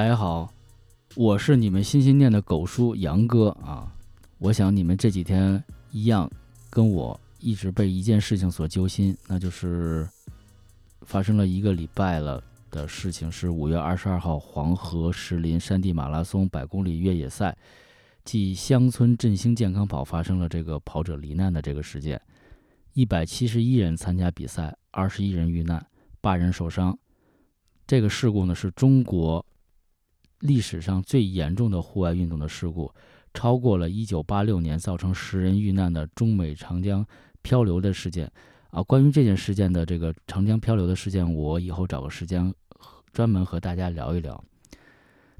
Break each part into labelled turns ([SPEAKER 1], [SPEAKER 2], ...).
[SPEAKER 1] 大家好，我是你们心心念的狗叔杨哥啊。我想你们这几天一样，跟我一直被一件事情所揪心，那就是发生了一个礼拜了的事情，是五月二十二号黄河石林山地马拉松百公里越野赛暨乡村振兴健康跑发生了这个跑者罹难的这个事件，一百七十一人参加比赛，二十一人遇难，八人受伤。这个事故呢，是中国。历史上最严重的户外运动的事故，超过了一九八六年造成十人遇难的中美长江漂流的事件。啊，关于这件事件的这个长江漂流的事件，我以后找个时间专门和大家聊一聊。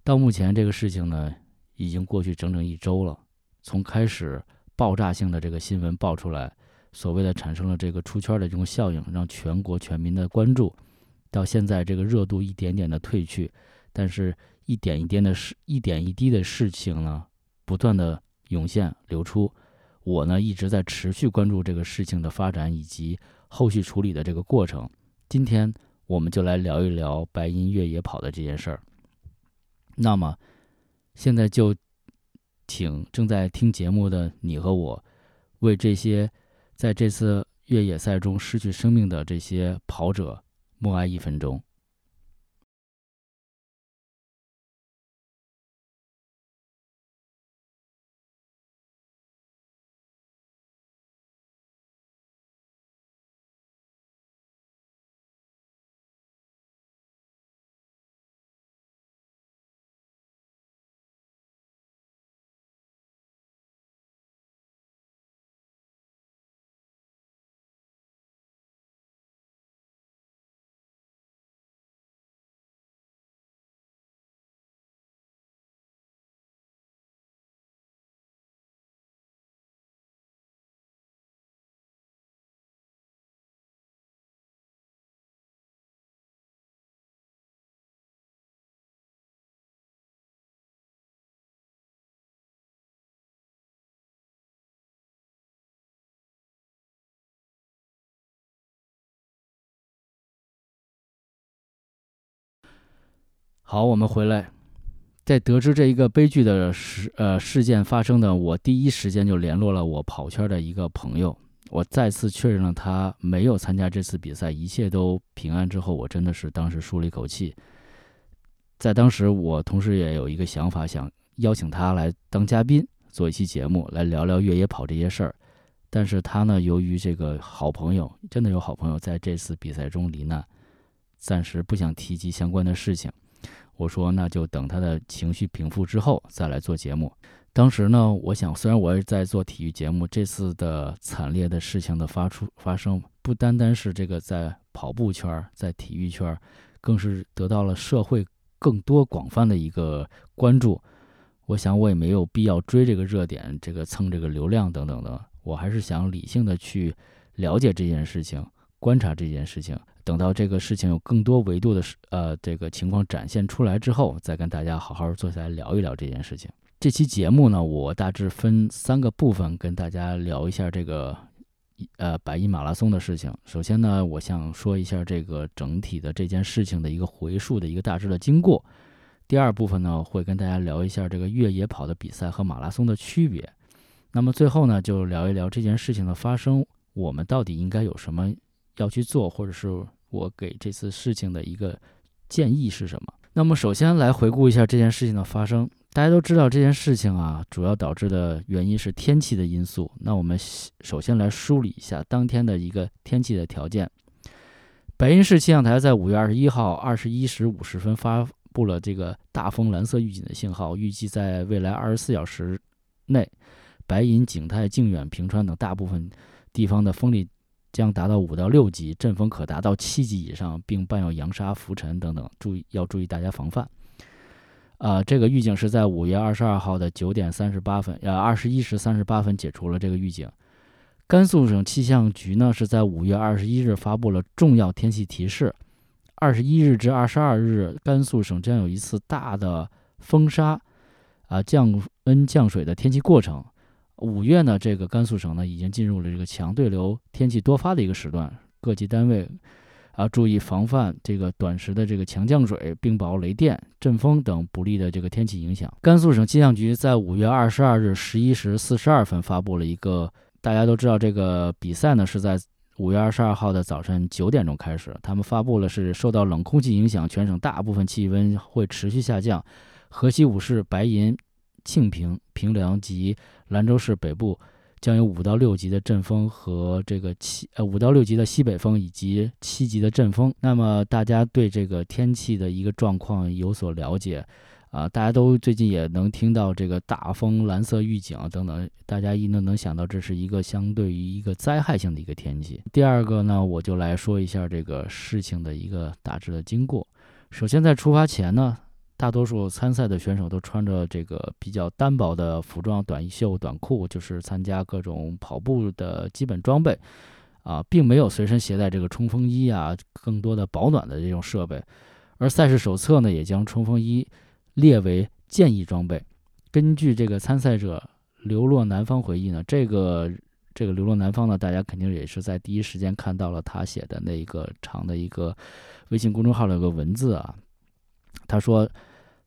[SPEAKER 1] 到目前，这个事情呢，已经过去整整一周了。从开始爆炸性的这个新闻爆出来，所谓的产生了这个出圈的这种效应，让全国全民的关注，到现在这个热度一点点的退去，但是。一点一点的事，一点一滴的事情呢，不断的涌现流出。我呢一直在持续关注这个事情的发展以及后续处理的这个过程。今天我们就来聊一聊白银越野跑的这件事儿。那么，现在就请正在听节目的你和我，为这些在这次越野赛中失去生命的这些跑者默哀一分钟。好，我们回来，在得知这一个悲剧的事呃事件发生的，我第一时间就联络了我跑圈的一个朋友，我再次确认了他没有参加这次比赛，一切都平安之后，我真的是当时舒了一口气。在当时，我同时也有一个想法，想邀请他来当嘉宾，做一期节目，来聊聊越野跑这些事儿。但是他呢，由于这个好朋友真的有好朋友在这次比赛中罹难，暂时不想提及相关的事情。我说，那就等他的情绪平复之后再来做节目。当时呢，我想，虽然我是在做体育节目，这次的惨烈的事情的发出发生，不单单是这个在跑步圈，在体育圈，更是得到了社会更多广泛的一个关注。我想，我也没有必要追这个热点，这个蹭这个流量等等的。我还是想理性的去了解这件事情，观察这件事情。等到这个事情有更多维度的呃这个情况展现出来之后，再跟大家好好坐下来聊一聊这件事情。这期节目呢，我大致分三个部分跟大家聊一下这个呃百亿马拉松的事情。首先呢，我想说一下这个整体的这件事情的一个回溯的一个大致的经过。第二部分呢，会跟大家聊一下这个越野跑的比赛和马拉松的区别。那么最后呢，就聊一聊这件事情的发生，我们到底应该有什么要去做，或者是。我给这次事情的一个建议是什么？那么首先来回顾一下这件事情的发生。大家都知道这件事情啊，主要导致的原因是天气的因素。那我们首先来梳理一下当天的一个天气的条件。白银市气象台在五月二十一号二十一时五十分发布了这个大风蓝色预警的信号，预计在未来二十四小时内，白银、景泰、靖远、平川等大部分地方的风力。将达到五到六级，阵风可达到七级以上，并伴有扬沙、浮尘等等，注意要注意大家防范。啊，这个预警是在五月二十二号的九点三十八分，呃，二十一时三十八分解除了这个预警。甘肃省气象局呢是在五月二十一日发布了重要天气提示：二十一日至二十二日，甘肃省将有一次大的风沙啊降温降水的天气过程。五月呢，这个甘肃省呢已经进入了这个强对流天气多发的一个时段，各级单位，啊，注意防范这个短时的这个强降水、冰雹、雷电、阵风等不利的这个天气影响。甘肃省气象局在五月二十二日十一时四十二分发布了一个，大家都知道这个比赛呢是在五月二十二号的早晨九点钟开始，他们发布了是受到冷空气影响，全省大部分气温会持续下降，河西五市、白银、庆平、平凉及兰州市北部。将有五到六级的阵风和这个七呃五到六级的西北风以及七级的阵风。那么大家对这个天气的一个状况有所了解啊？大家都最近也能听到这个大风、蓝色预警等等，大家一能能想到这是一个相对于一个灾害性的一个天气。第二个呢，我就来说一下这个事情的一个大致的经过。首先在出发前呢。大多数参赛的选手都穿着这个比较单薄的服装，短袖、短裤，就是参加各种跑步的基本装备，啊，并没有随身携带这个冲锋衣啊，更多的保暖的这种设备。而赛事手册呢，也将冲锋衣列为建议装备。根据这个参赛者流落南方回忆呢，这个这个流落南方呢，大家肯定也是在第一时间看到了他写的那一个长的一个微信公众号的一个文字啊，他说。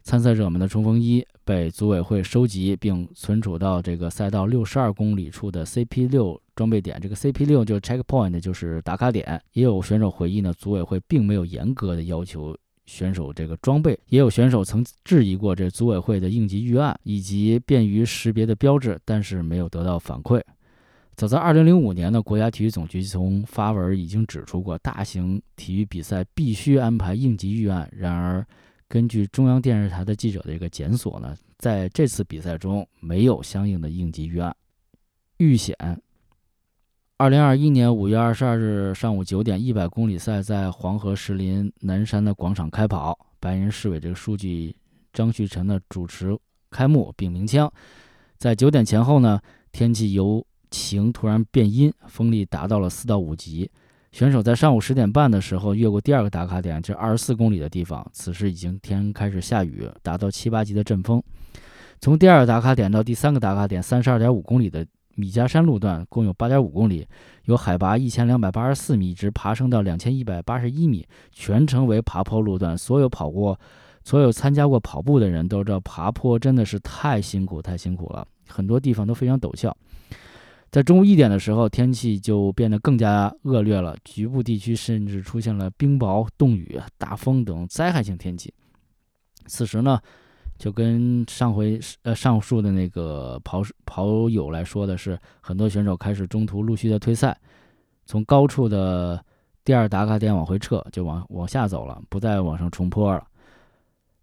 [SPEAKER 1] 参赛者们的冲锋衣被组委会收集并存储到这个赛道六十二公里处的 CP 六装备点。这个 CP 六就是 checkpoint，就是打卡点。也有选手回忆呢，组委会并没有严格的要求选手这个装备。也有选手曾质疑过这组委会的应急预案以及便于识别的标志，但是没有得到反馈。早在二零零五年呢，国家体育总局从发文已经指出过，大型体育比赛必须安排应急预案。然而，根据中央电视台的记者的一个检索呢，在这次比赛中没有相应的应急预案。遇险。二零二一年五月二十二日上午九点，一百公里赛在黄河石林南山的广场开跑，白银市委这个书记张旭晨呢主持开幕并鸣枪。在九点前后呢，天气由晴突然变阴，风力达到了四到五级。选手在上午十点半的时候越过第二个打卡点，这二十四公里的地方，此时已经天开始下雨，达到七八级的阵风。从第二个打卡点到第三个打卡点，三十二点五公里的米家山路段，共有八点五公里，由海拔一千两百八十四米，一直爬升到两千一百八十一米，全程为爬坡路段。所有跑过、所有参加过跑步的人都知道，爬坡真的是太辛苦、太辛苦了，很多地方都非常陡峭。在中午一点的时候，天气就变得更加恶劣了，局部地区甚至出现了冰雹、冻雨、大风等灾害性天气。此时呢，就跟上回呃上述的那个跑跑友来说的是，很多选手开始中途陆续的退赛，从高处的第二打卡点往回撤，就往往下走了，不再往上冲坡了。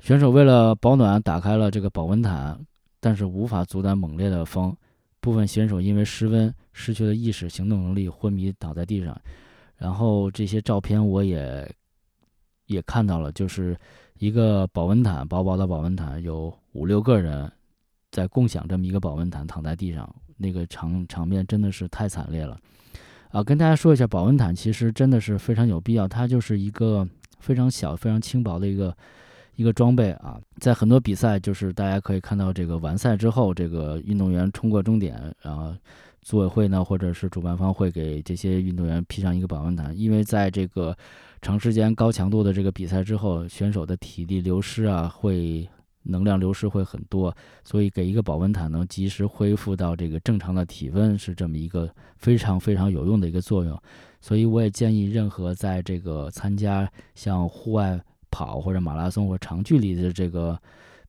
[SPEAKER 1] 选手为了保暖，打开了这个保温毯，但是无法阻挡猛烈的风。部分选手因为失温失去了意识、行动能力，昏迷倒在地上。然后这些照片我也也看到了，就是一个保温毯，薄薄的保温毯，有五六个人在共享这么一个保温毯，躺在地上，那个场场面真的是太惨烈了。啊，跟大家说一下，保温毯其实真的是非常有必要，它就是一个非常小、非常轻薄的一个。一个装备啊，在很多比赛，就是大家可以看到，这个完赛之后，这个运动员冲过终点，然后组委会呢，或者是主办方会给这些运动员披上一个保温毯，因为在这个长时间高强度的这个比赛之后，选手的体力流失啊，会能量流失会很多，所以给一个保温毯能及时恢复到这个正常的体温，是这么一个非常非常有用的一个作用。所以我也建议任何在这个参加像户外。跑或者马拉松或长距离的这个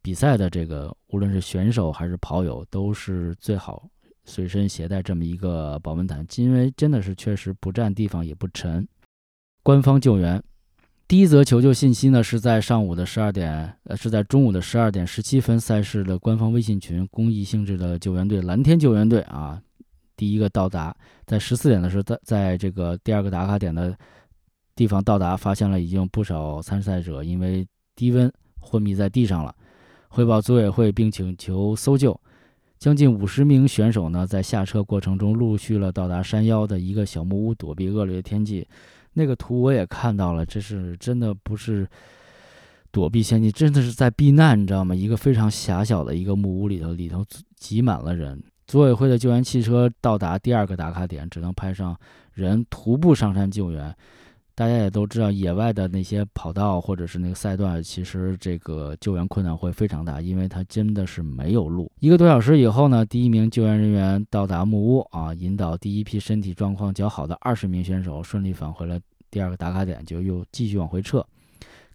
[SPEAKER 1] 比赛的这个，无论是选手还是跑友，都是最好随身携带这么一个保温毯，因为真的是确实不占地方也不沉。官方救援，第一则求救信息呢是在上午的十二点，呃是在中午的十二点十七分，赛事的官方微信群，公益性质的救援队蓝天救援队啊，第一个到达，在十四点的时候，在在这个第二个打卡点的。地方到达，发现了已经不少参赛者因为低温昏迷在地上了，汇报组委会并请求搜救。将近五十名选手呢，在下车过程中陆续了到达山腰的一个小木屋，躲避恶劣天气。那个图我也看到了，这是真的不是躲避天气，真的是在避难，你知道吗？一个非常狭小的一个木屋里头，里头挤满了人。组委会的救援汽车到达第二个打卡点，只能派上人徒步上山救援。大家也都知道，野外的那些跑道或者是那个赛段，其实这个救援困难会非常大，因为它真的是没有路。一个多小时以后呢，第一名救援人员到达木屋啊，引导第一批身体状况较好的二十名选手顺利返回了第二个打卡点，就又继续往回撤。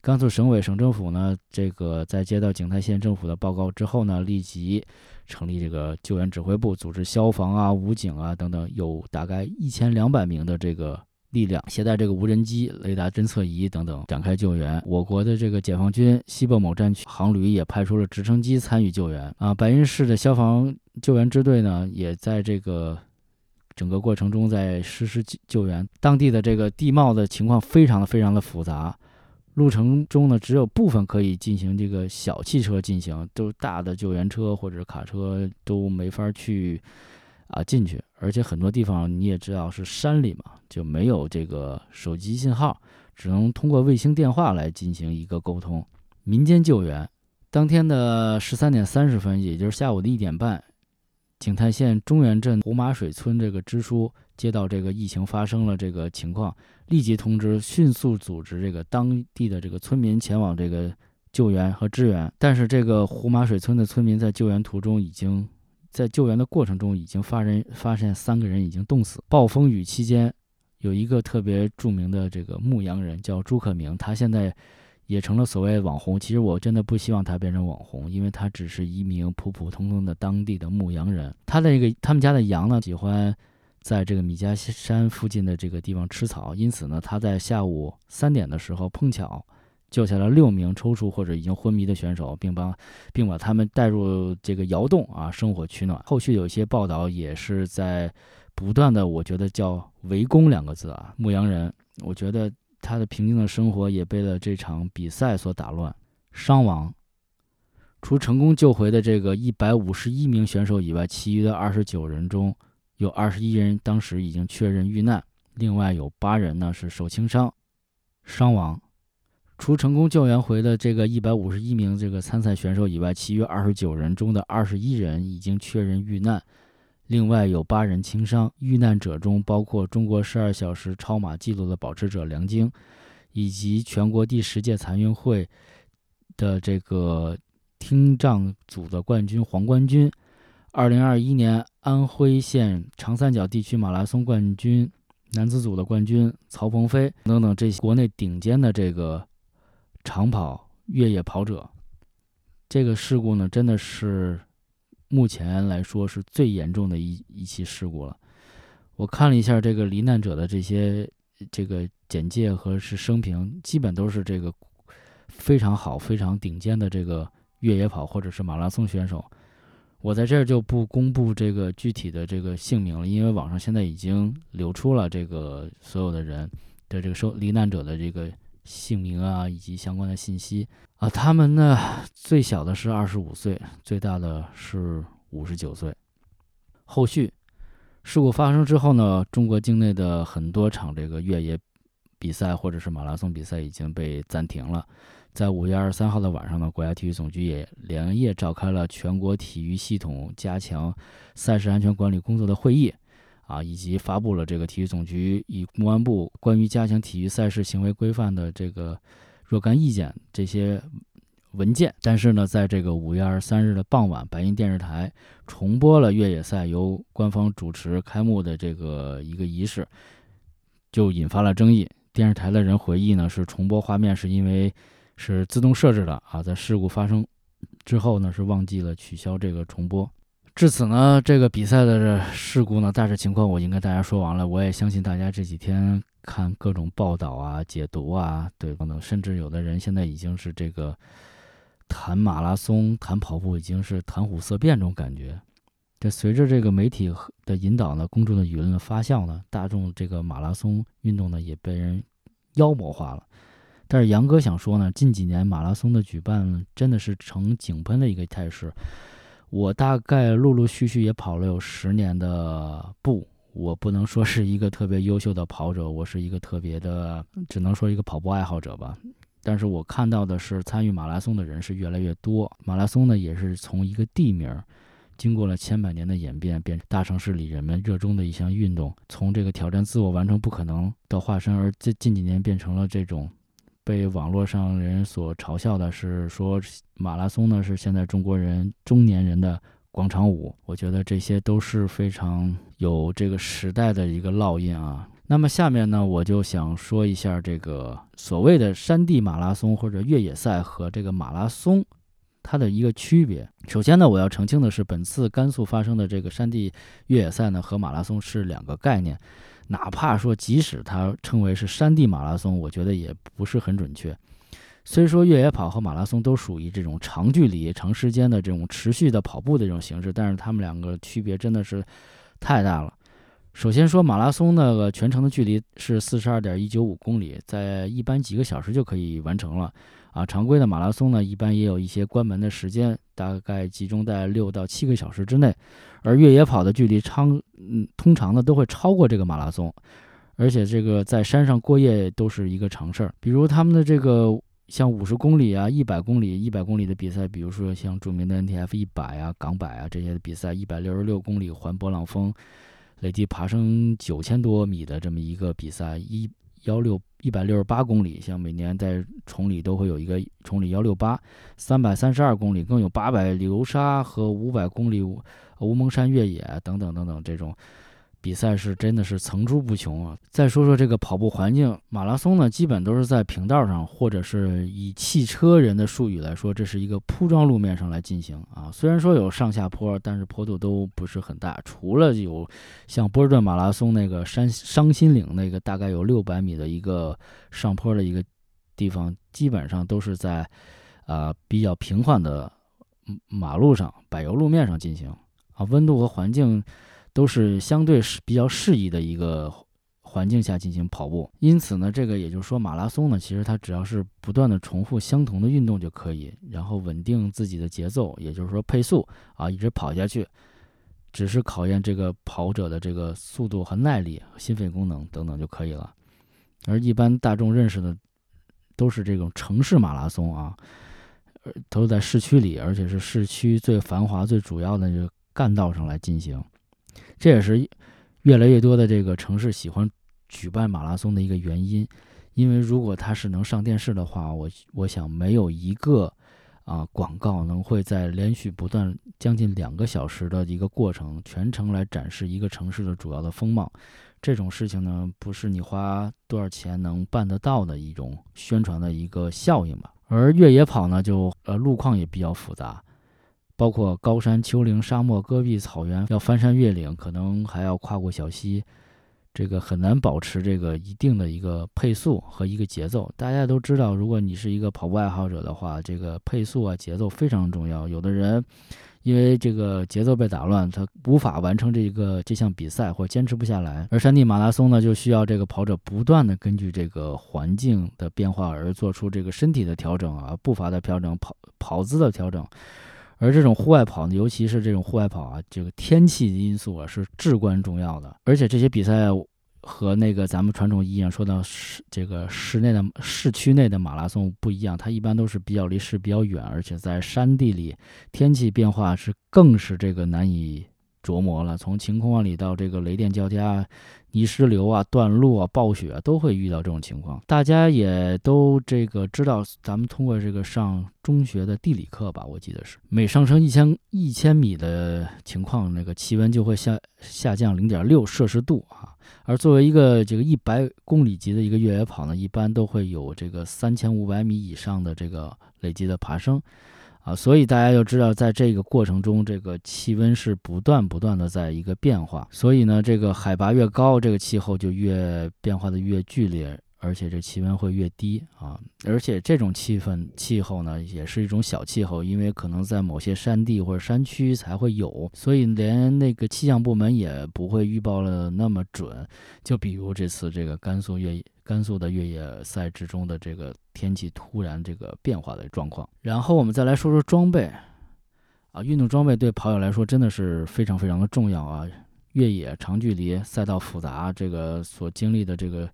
[SPEAKER 1] 甘肃省委省政府呢，这个在接到景泰县政府的报告之后呢，立即成立这个救援指挥部，组织消防啊、武警啊等等，有大概一千两百名的这个。力量携带这个无人机、雷达侦测仪等等展开救援。我国的这个解放军西部某战区航旅也派出了直升机参与救援啊。白云市的消防救援支队呢，也在这个整个过程中在实施救援。当地的这个地貌的情况非常的非常的复杂，路程中呢只有部分可以进行这个小汽车进行，都大的救援车或者卡车都没法去。啊，进去，而且很多地方你也知道是山里嘛，就没有这个手机信号，只能通过卫星电话来进行一个沟通。民间救援，当天的十三点三十分，也就是下午的一点半，景泰县中原镇胡马水村这个支书接到这个疫情发生了这个情况，立即通知，迅速组织这个当地的这个村民前往这个救援和支援。但是这个胡马水村的村民在救援途中已经。在救援的过程中，已经发人发现三个人已经冻死。暴风雨期间，有一个特别著名的这个牧羊人叫朱克明，他现在也成了所谓网红。其实我真的不希望他变成网红，因为他只是一名普普通通的当地的牧羊人。他的这个他们家的羊呢，喜欢在这个米家山附近的这个地方吃草，因此呢，他在下午三点的时候碰巧。救下了六名抽搐或者已经昏迷的选手，并帮，并把他们带入这个窑洞啊，生火取暖。后续有一些报道也是在不断的，我觉得叫“围攻”两个字啊，牧羊人，我觉得他的平静的生活也被了这场比赛所打乱。伤亡，除成功救回的这个一百五十一名选手以外，其余的二十九人中有二十一人当时已经确认遇难，另外有八人呢是受轻伤，伤亡。除成功救援回的这个一百五十一名这个参赛选手以外，其余二十九人中的二十一人已经确认遇难，另外有八人轻伤。遇难者中包括中国十二小时超马纪录的保持者梁晶，以及全国第十届残运会的这个听障组的冠军黄冠军，二零二一年安徽县长三角地区马拉松冠军男子组的冠军曹鹏飞等等这些国内顶尖的这个。长跑越野跑者，这个事故呢，真的是目前来说是最严重的一一起事故了。我看了一下这个罹难者的这些这个简介和是生平，基本都是这个非常好、非常顶尖的这个越野跑或者是马拉松选手。我在这儿就不公布这个具体的这个姓名了，因为网上现在已经流出了这个所有的人的这个受罹难者的这个。姓名啊，以及相关的信息啊，他们呢，最小的是二十五岁，最大的是五十九岁。后续事故发生之后呢，中国境内的很多场这个越野比赛或者是马拉松比赛已经被暂停了。在五月二十三号的晚上呢，国家体育总局也连夜召开了全国体育系统加强赛事安全管理工作的会议。啊，以及发布了这个体育总局与公安部关于加强体育赛事行为规范的这个若干意见这些文件。但是呢，在这个五月二十三日的傍晚，白银电视台重播了越野赛由官方主持开幕的这个一个仪式，就引发了争议。电视台的人回忆呢，是重播画面是因为是自动设置的啊，在事故发生之后呢，是忘记了取消这个重播。至此呢，这个比赛的事故呢，大致情况我应该大家说完了。我也相信大家这几天看各种报道啊、解读啊，对等等，甚至有的人现在已经是这个谈马拉松、谈跑步，已经是谈虎色变这种感觉。这随着这个媒体的引导呢，公众的舆论的发酵呢，大众这个马拉松运动呢也被人妖魔化了。但是杨哥想说呢，近几年马拉松的举办真的是呈井喷的一个态势。我大概陆陆续续也跑了有十年的步，我不能说是一个特别优秀的跑者，我是一个特别的，只能说一个跑步爱好者吧。但是我看到的是，参与马拉松的人是越来越多，马拉松呢也是从一个地名经过了千百年的演变，变大城市里人们热衷的一项运动。从这个挑战自我、完成不可能的化身，而这近几年变成了这种被网络上人所嘲笑的，是说马拉松呢是现在中国人中年人的广场舞。我觉得这些都是非常有这个时代的一个烙印啊。那么下面呢，我就想说一下这个所谓的山地马拉松或者越野赛和这个马拉松它的一个区别。首先呢，我要澄清的是，本次甘肃发生的这个山地越野赛呢和马拉松是两个概念。哪怕说即使它称为是山地马拉松，我觉得也不是很准确。虽说越野跑和马拉松都属于这种长距离、长时间的这种持续的跑步的这种形式，但是它们两个区别真的是太大了。首先说马拉松那个全程的距离是四十二点一九五公里，在一般几个小时就可以完成了啊。常规的马拉松呢，一般也有一些关门的时间，大概集中在六到七个小时之内。而越野跑的距离长，嗯，通常呢都会超过这个马拉松，而且这个在山上过夜都是一个常事儿。比如他们的这个像五十公里啊、一百公里、一百公里的比赛，比如说像著名的 NTF 一百啊、港百啊这些比赛，一百六十六公里环勃朗峰。累计爬升九千多米的这么一个比赛，一幺六一百六十八公里，像每年在崇礼都会有一个崇礼幺六八，三百三十二公里，更有八百流沙和五百公里乌蒙山越野等等等等这种。比赛是真的是层出不穷啊！再说说这个跑步环境，马拉松呢，基本都是在平道上，或者是以汽车人的术语来说，这是一个铺装路面上来进行啊。虽然说有上下坡，但是坡度都不是很大。除了有像波士顿马拉松那个山伤心岭那个大概有六百米的一个上坡的一个地方，基本上都是在啊比较平缓的马路上、柏油路面上进行啊。温度和环境。都是相对是比较适宜的一个环境下进行跑步，因此呢，这个也就是说，马拉松呢，其实它只要是不断的重复相同的运动就可以，然后稳定自己的节奏，也就是说配速啊，一直跑下去，只是考验这个跑者的这个速度和耐力、心肺功能等等就可以了。而一般大众认识的都是这种城市马拉松啊，都在市区里，而且是市区最繁华、最主要的这个干道上来进行。这也是越来越多的这个城市喜欢举办马拉松的一个原因，因为如果它是能上电视的话，我我想没有一个啊广告能会在连续不断将近两个小时的一个过程，全程来展示一个城市的主要的风貌。这种事情呢，不是你花多少钱能办得到的一种宣传的一个效应吧。而越野跑呢，就呃路况也比较复杂。包括高山、丘陵、沙漠、戈壁、草原，要翻山越岭，可能还要跨过小溪，这个很难保持这个一定的一个配速和一个节奏。大家都知道，如果你是一个跑步爱好者的话，这个配速啊、节奏非常重要。有的人因为这个节奏被打乱，他无法完成这一个这项比赛，或坚持不下来。而山地马拉松呢，就需要这个跑者不断的根据这个环境的变化而做出这个身体的调整啊、步伐的调整、跑跑姿的调整。而这种户外跑呢，尤其是这种户外跑啊，这个天气因素啊是至关重要的。而且这些比赛和那个咱们传统意义上说的室这个室内的市区内的马拉松不一样，它一般都是比较离市比较远，而且在山地里，天气变化是更是这个难以。琢磨了，从晴空万里到这个雷电交加、泥石流啊、断路啊、暴雪啊，都会遇到这种情况。大家也都这个知道，咱们通过这个上中学的地理课吧，我记得是每上升一千一千米的情况，那个气温就会下下降零点六摄氏度啊。而作为一个这个一百公里级的一个越野跑呢，一般都会有这个三千五百米以上的这个累积的爬升。啊，所以大家就知道，在这个过程中，这个气温是不断不断的在一个变化。所以呢，这个海拔越高，这个气候就越变化的越剧烈，而且这气温会越低啊。而且这种气氛气候呢，也是一种小气候，因为可能在某些山地或者山区才会有，所以连那个气象部门也不会预报了那么准。就比如这次这个甘肃越野。甘肃的越野赛之中的这个天气突然这个变化的状况，然后我们再来说说装备，啊，运动装备对跑友来说真的是非常非常的重要啊。越野长距离赛道复杂，这个所经历的这个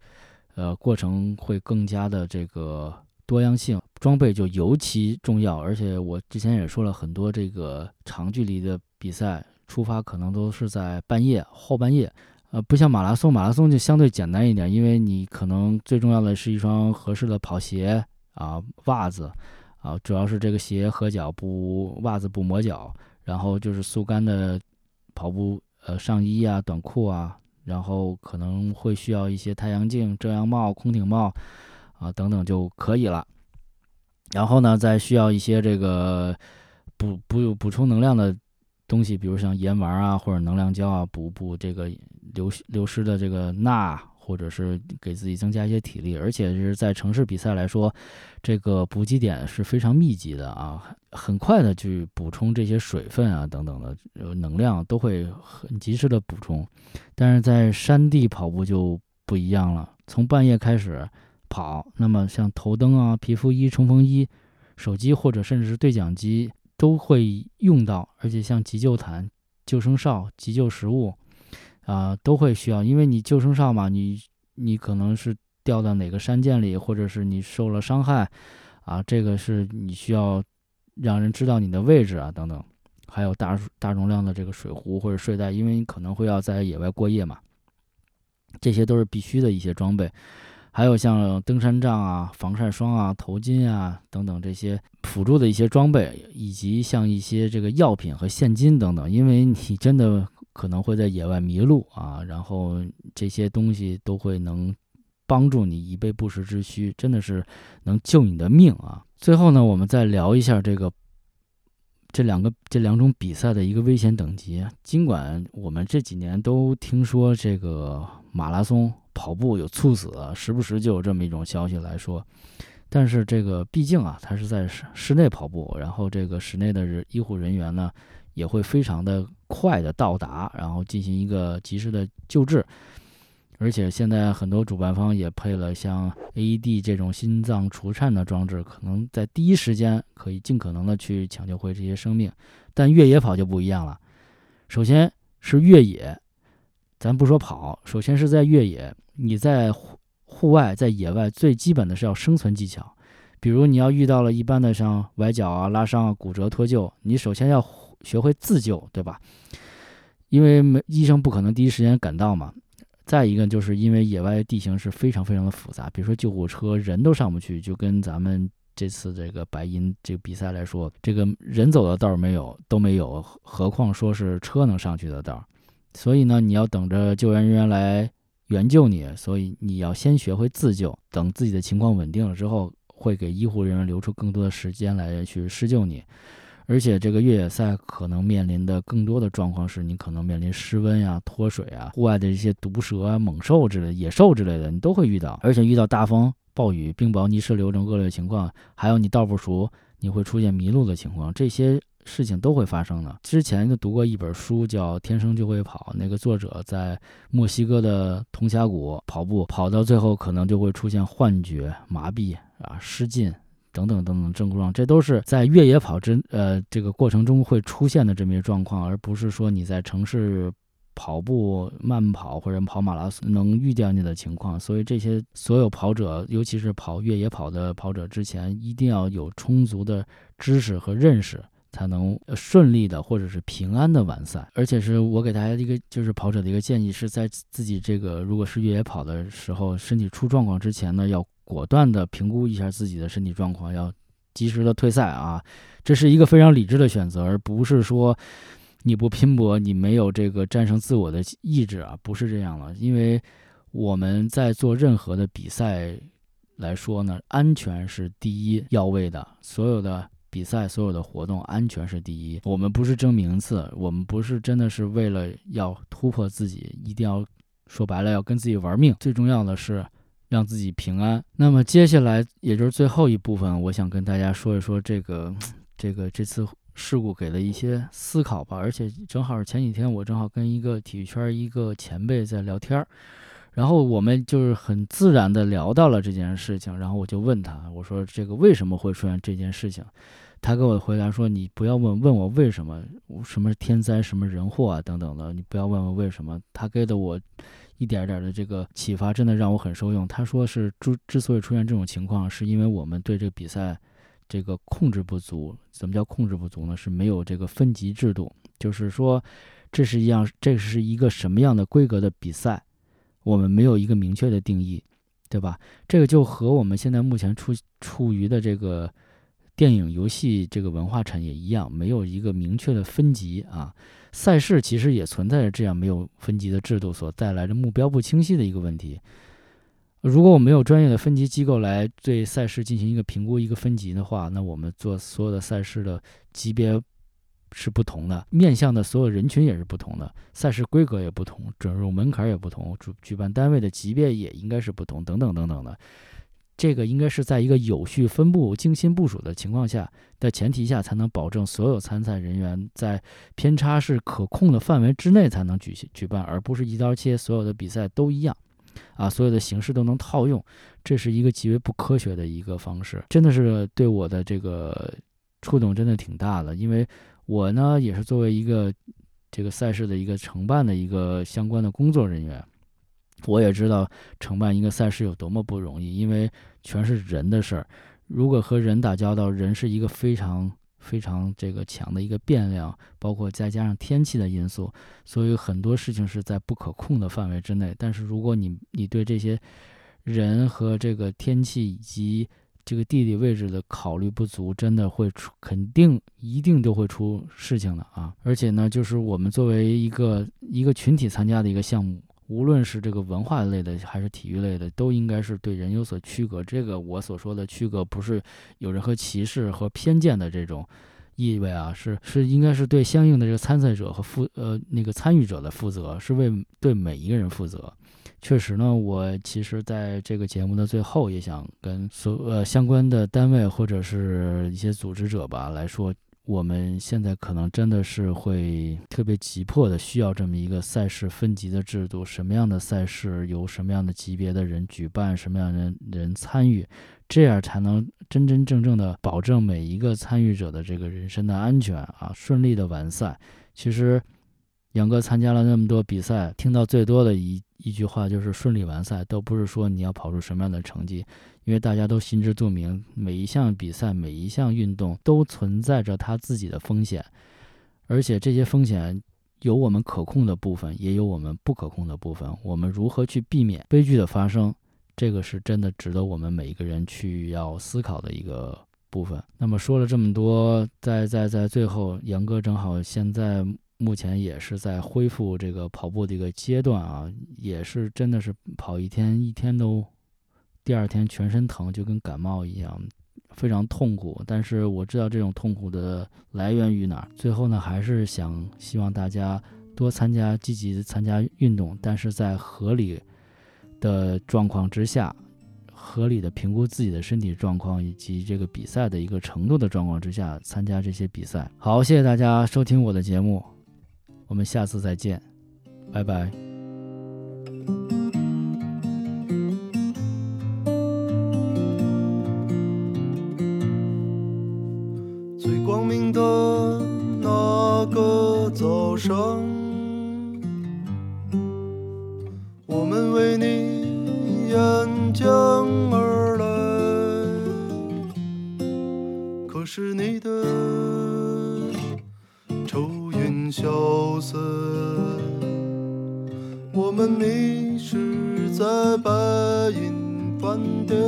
[SPEAKER 1] 呃过程会更加的这个多样性，装备就尤其重要。而且我之前也说了很多这个长距离的。比赛出发可能都是在半夜后半夜，呃，不像马拉松，马拉松就相对简单一点，因为你可能最重要的是一双合适的跑鞋啊，袜子啊，主要是这个鞋合脚不袜子不磨脚，然后就是速干的跑步呃上衣啊、短裤啊，然后可能会需要一些太阳镜、遮阳帽、空顶帽啊等等就可以了。然后呢，再需要一些这个补补补充能量的东西，比如像盐丸啊，或者能量胶啊，补补这个流流失的这个钠，或者是给自己增加一些体力。而且是在城市比赛来说，这个补给点是非常密集的啊，很快的去补充这些水分啊等等的呃能量都会很及时的补充。但是在山地跑步就不一样了，从半夜开始。跑，那么像头灯啊、皮肤衣、冲锋衣、手机或者甚至是对讲机都会用到，而且像急救毯、救生哨、急救食物啊都会需要，因为你救生哨嘛，你你可能是掉到哪个山涧里，或者是你受了伤害啊，这个是你需要让人知道你的位置啊等等，还有大大容量的这个水壶或者睡袋，因为你可能会要在野外过夜嘛，这些都是必须的一些装备。还有像登山杖啊、防晒霜啊、头巾啊等等这些辅助的一些装备，以及像一些这个药品和现金等等，因为你真的可能会在野外迷路啊，然后这些东西都会能帮助你以备不时之需，真的是能救你的命啊。最后呢，我们再聊一下这个这两个这两种比赛的一个危险等级。尽管我们这几年都听说这个马拉松。跑步有猝死，时不时就有这么一种消息来说，但是这个毕竟啊，它是在室室内跑步，然后这个室内的人医护人员呢也会非常的快的到达，然后进行一个及时的救治，而且现在很多主办方也配了像 AED 这种心脏除颤的装置，可能在第一时间可以尽可能的去抢救回这些生命。但越野跑就不一样了，首先是越野，咱不说跑，首先是在越野。你在户户外，在野外，最基本的是要生存技巧。比如你要遇到了一般的像崴脚啊、拉伤啊、骨折脱臼，你首先要学会自救，对吧？因为没医生不可能第一时间赶到嘛。再一个就是因为野外地形是非常非常的复杂，比如说救护车人都上不去，就跟咱们这次这个白银这个比赛来说，这个人走的道没有都没有，何况说是车能上去的道。所以呢，你要等着救援人员来。援救你，所以你要先学会自救。等自己的情况稳定了之后，会给医护人员留出更多的时间来去施救你。而且这个越野赛可能面临的更多的状况是，你可能面临失温呀、脱水啊、户外的一些毒蛇啊、猛兽之类、野兽之类的，你都会遇到。而且遇到大风、暴雨、冰雹、泥石流这种恶劣情况，还有你道不熟，你会出现迷路的情况，这些。事情都会发生的。之前就读过一本书，叫《天生就会跑》，那个作者在墨西哥的铜峡谷跑步，跑到最后可能就会出现幻觉、麻痹啊、失禁等等等等症状，这都是在越野跑之呃这个过程中会出现的这么一状况，而不是说你在城市跑步、慢跑或者跑马拉松能遇见你的情况。所以这些所有跑者，尤其是跑越野跑的跑者，之前一定要有充足的知识和认识。才能顺利的或者是平安的完赛，而且是我给大家一个就是跑者的一个建议，是在自己这个如果是越野跑的时候，身体出状况之前呢，要果断的评估一下自己的身体状况，要及时的退赛啊，这是一个非常理智的选择，而不是说你不拼搏，你没有这个战胜自我的意志啊，不是这样了，因为我们在做任何的比赛来说呢，安全是第一要位的，所有的。比赛所有的活动安全是第一，我们不是争名次，我们不是真的是为了要突破自己，一定要说白了要跟自己玩命。最重要的是让自己平安。那么接下来也就是最后一部分，我想跟大家说一说这个这个这次事故给的一些思考吧。而且正好前几天我正好跟一个体育圈一个前辈在聊天儿。然后我们就是很自然的聊到了这件事情，然后我就问他，我说这个为什么会出现这件事情？他给我回答说，你不要问问我为什么，什么天灾，什么人祸啊等等的，你不要问问为什么。他给的我一点点的这个启发，真的让我很受用。他说是之之所以出现这种情况，是因为我们对这个比赛。这个控制不足。怎么叫控制不足呢？是没有这个分级制度，就是说，这是一样，这是一个什么样的规格的比赛，我们没有一个明确的定义，对吧？这个就和我们现在目前处处于的这个电影、游戏这个文化产业一样，没有一个明确的分级啊。赛事其实也存在着这样没有分级的制度所带来的目标不清晰的一个问题。如果我没有专业的分级机构来对赛事进行一个评估、一个分级的话，那我们做所有的赛事的级别是不同的，面向的所有人群也是不同的，赛事规格也不同，准入门槛也不同，主举办单位的级别也应该是不同，等等等等的。这个应该是在一个有序分布、精心部署的情况下的前提下，才能保证所有参赛人员在偏差是可控的范围之内才能举行举办，而不是一刀切，所有的比赛都一样，啊，所有的形式都能套用，这是一个极为不科学的一个方式，真的是对我的这个触动真的挺大的，因为我呢也是作为一个这个赛事的一个承办的一个相关的工作人员。我也知道承办一个赛事有多么不容易，因为全是人的事儿。如果和人打交道，人是一个非常非常这个强的一个变量，包括再加上天气的因素，所以很多事情是在不可控的范围之内。但是如果你你对这些人和这个天气以及这个地理位置的考虑不足，真的会出肯定一定都会出事情的啊！而且呢，就是我们作为一个一个群体参加的一个项目。无论是这个文化类的还是体育类的，都应该是对人有所区隔。这个我所说的区隔，不是有任何歧视和偏见的这种意味啊，是是应该是对相应的这个参赛者和负呃那个参与者的负责，是为对每一个人负责。确实呢，我其实在这个节目的最后，也想跟所呃相关的单位或者是一些组织者吧来说。我们现在可能真的是会特别急迫的需要这么一个赛事分级的制度，什么样的赛事由什么样的级别的人举办，什么样的人参与，这样才能真真正正的保证每一个参与者的这个人身的安全啊，顺利的完赛。其实，杨哥参加了那么多比赛，听到最多的一一句话就是顺利完赛，都不是说你要跑出什么样的成绩。因为大家都心知肚明，每一项比赛、每一项运动都存在着它自己的风险，而且这些风险有我们可控的部分，也有我们不可控的部分。我们如何去避免悲剧的发生，这个是真的值得我们每一个人去要思考的一个部分。那么说了这么多，在在在最后，杨哥正好现在目前也是在恢复这个跑步的一个阶段啊，也是真的是跑一天一天都。第二天全身疼，就跟感冒一样，非常痛苦。但是我知道这种痛苦的来源于哪儿。最后呢，还是想希望大家多参加、积极参加运动，但是在合理的状况之下，合理的评估自己的身体状况以及这个比赛的一个程度的状况之下参加这些比赛。好，谢谢大家收听我的节目，我们下次再见，拜拜。
[SPEAKER 2] 光明的那个早上，我们为你沿江而来，可是你的愁云消散，我们迷失在白银饭店，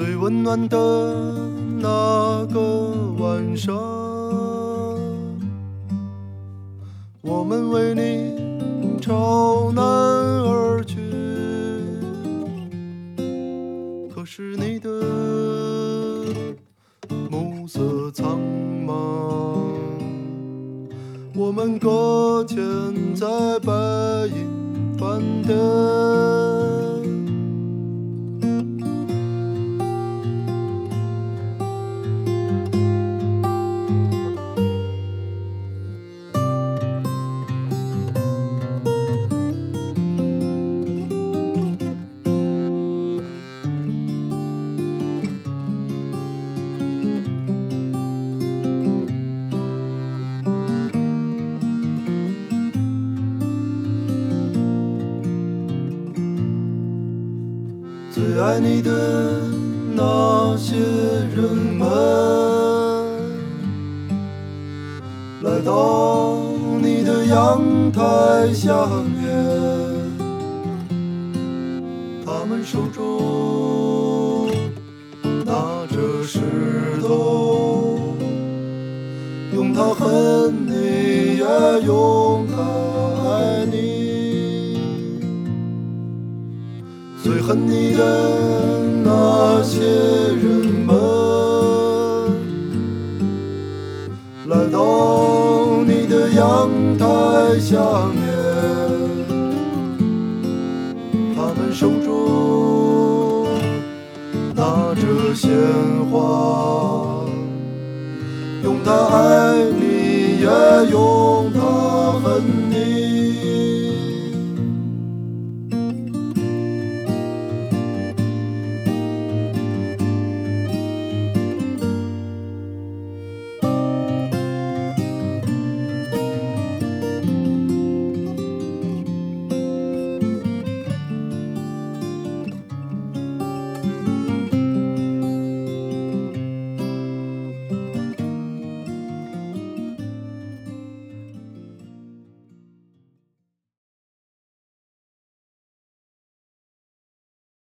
[SPEAKER 2] 最温暖的那个晚上。我们为你朝南而去，可是你的暮色苍茫，我们搁浅在白银饭店。的
[SPEAKER 1] 爱你也用。